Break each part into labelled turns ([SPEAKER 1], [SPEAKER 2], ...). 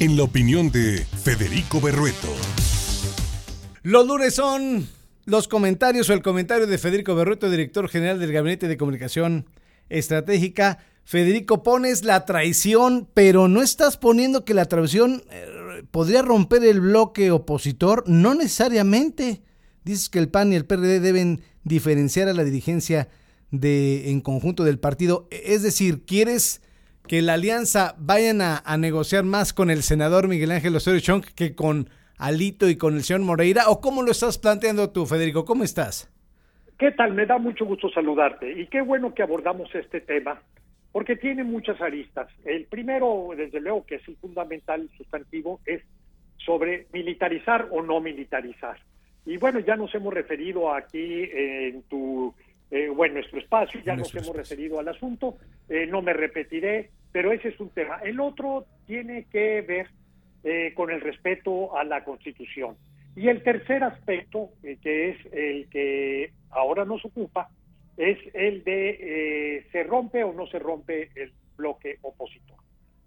[SPEAKER 1] en la opinión de Federico Berrueto.
[SPEAKER 2] Los lunes son los comentarios o el comentario de Federico Berrueto, director general del Gabinete de Comunicación Estratégica. Federico, pones la traición, pero no estás poniendo que la traición eh, podría romper el bloque opositor. No necesariamente. Dices que el PAN y el PRD deben diferenciar a la dirigencia de en conjunto del partido. Es decir, ¿quieres que la alianza vayan a, negociar más con el senador Miguel Ángel Osorio Chong que con Alito y con el señor Moreira? ¿O cómo lo estás planteando tú, Federico? ¿Cómo estás?
[SPEAKER 3] ¿Qué tal? Me da mucho gusto saludarte y qué bueno que abordamos este tema porque tiene muchas aristas. El primero, desde luego, que es el fundamental sustantivo, es sobre militarizar o no militarizar. Y bueno, ya nos hemos referido aquí en tu, eh, bueno, nuestro espacio, ya nos hemos referido al asunto, eh, no me repetiré, pero ese es un tema. El otro tiene que ver eh, con el respeto a la Constitución. Y el tercer aspecto, que es el que ahora nos ocupa, es el de eh, se rompe o no se rompe el bloque opositor.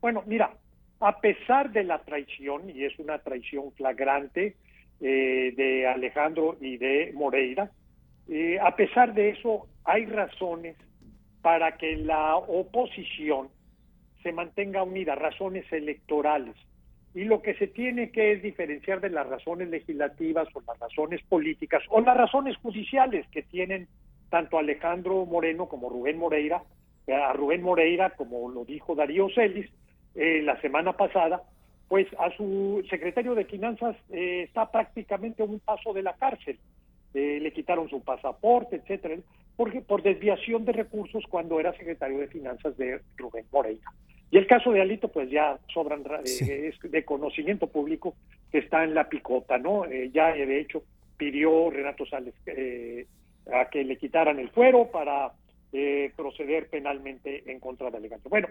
[SPEAKER 3] Bueno, mira, a pesar de la traición, y es una traición flagrante eh, de Alejandro y de Moreira, eh, a pesar de eso hay razones para que la oposición se mantenga unida, razones electorales. Y lo que se tiene que es diferenciar de las razones legislativas o las razones políticas o las razones judiciales que tienen tanto Alejandro Moreno como Rubén Moreira, eh, a Rubén Moreira, como lo dijo Darío Celis eh, la semana pasada, pues a su secretario de Finanzas eh, está prácticamente a un paso de la cárcel. le quitaron su pasaporte, etcétera, porque por desviación de recursos cuando era secretario de Finanzas de Rubén Moreira. Y el caso de Alito, pues ya sobran es de conocimiento público que está en la picota, ¿no? ya de hecho pidió Renato Sales a que le quitaran el fuero para eh, proceder penalmente en contra de Alejandro. Bueno,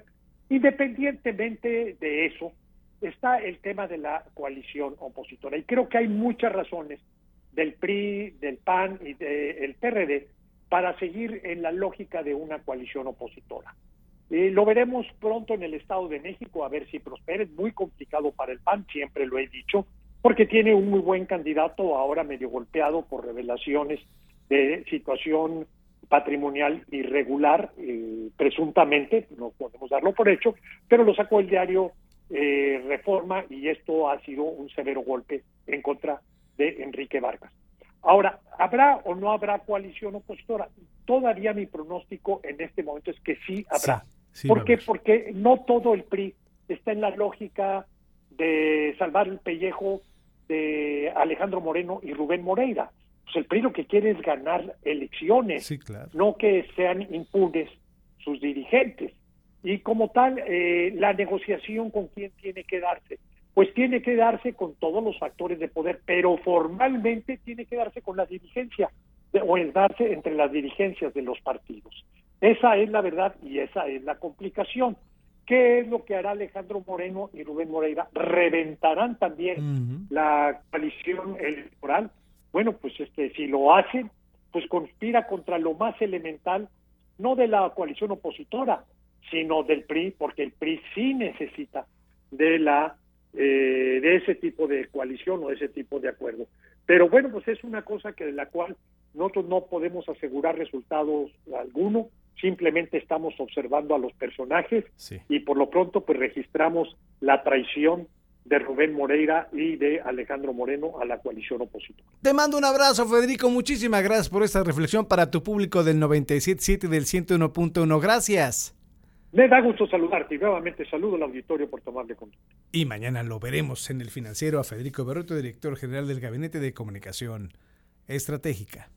[SPEAKER 3] independientemente de eso, está el tema de la coalición opositora. Y creo que hay muchas razones del PRI, del PAN y del PRD para seguir en la lógica de una coalición opositora. Eh, lo veremos pronto en el Estado de México, a ver si prospera. Es muy complicado para el PAN, siempre lo he dicho, porque tiene un muy buen candidato, ahora medio golpeado por revelaciones de situación patrimonial irregular, eh, presuntamente, no podemos darlo por hecho, pero lo sacó el diario eh, Reforma y esto ha sido un severo golpe en contra de Enrique Vargas. Ahora, ¿habrá o no habrá coalición opositora? Todavía mi pronóstico en este momento es que sí habrá. ¿Por qué? Porque no todo el PRI está en la lógica de salvar el pellejo de Alejandro Moreno y Rubén Moreira pues el PRI lo que quiere es ganar elecciones, no que sean impunes sus dirigentes. Y como tal, eh, la negociación con quién tiene que darse, pues tiene que darse con todos los factores de poder, pero formalmente tiene que darse con la dirigencia o es darse entre las dirigencias de los partidos. Esa es la verdad y esa es la complicación. ¿Qué es lo que hará Alejandro Moreno y Rubén Moreira? Reventarán también la coalición electoral bueno, pues este, si lo hacen, pues conspira contra lo más elemental, no de la coalición opositora, sino del PRI, porque el PRI sí necesita de la eh, de ese tipo de coalición o ese tipo de acuerdo. Pero bueno, pues es una cosa que de la cual nosotros no podemos asegurar resultados alguno, simplemente estamos observando a los personajes y por lo pronto pues registramos la traición de Rubén Moreira y de Alejandro Moreno a la coalición opositora.
[SPEAKER 2] Te mando un abrazo, Federico. Muchísimas gracias por esta reflexión para tu público del 97.7 y del 101.1. Gracias.
[SPEAKER 3] Me da gusto saludarte y nuevamente saludo al auditorio por tomarle contacto.
[SPEAKER 2] Y mañana lo veremos en el financiero a Federico Berroto, director general del Gabinete de Comunicación Estratégica.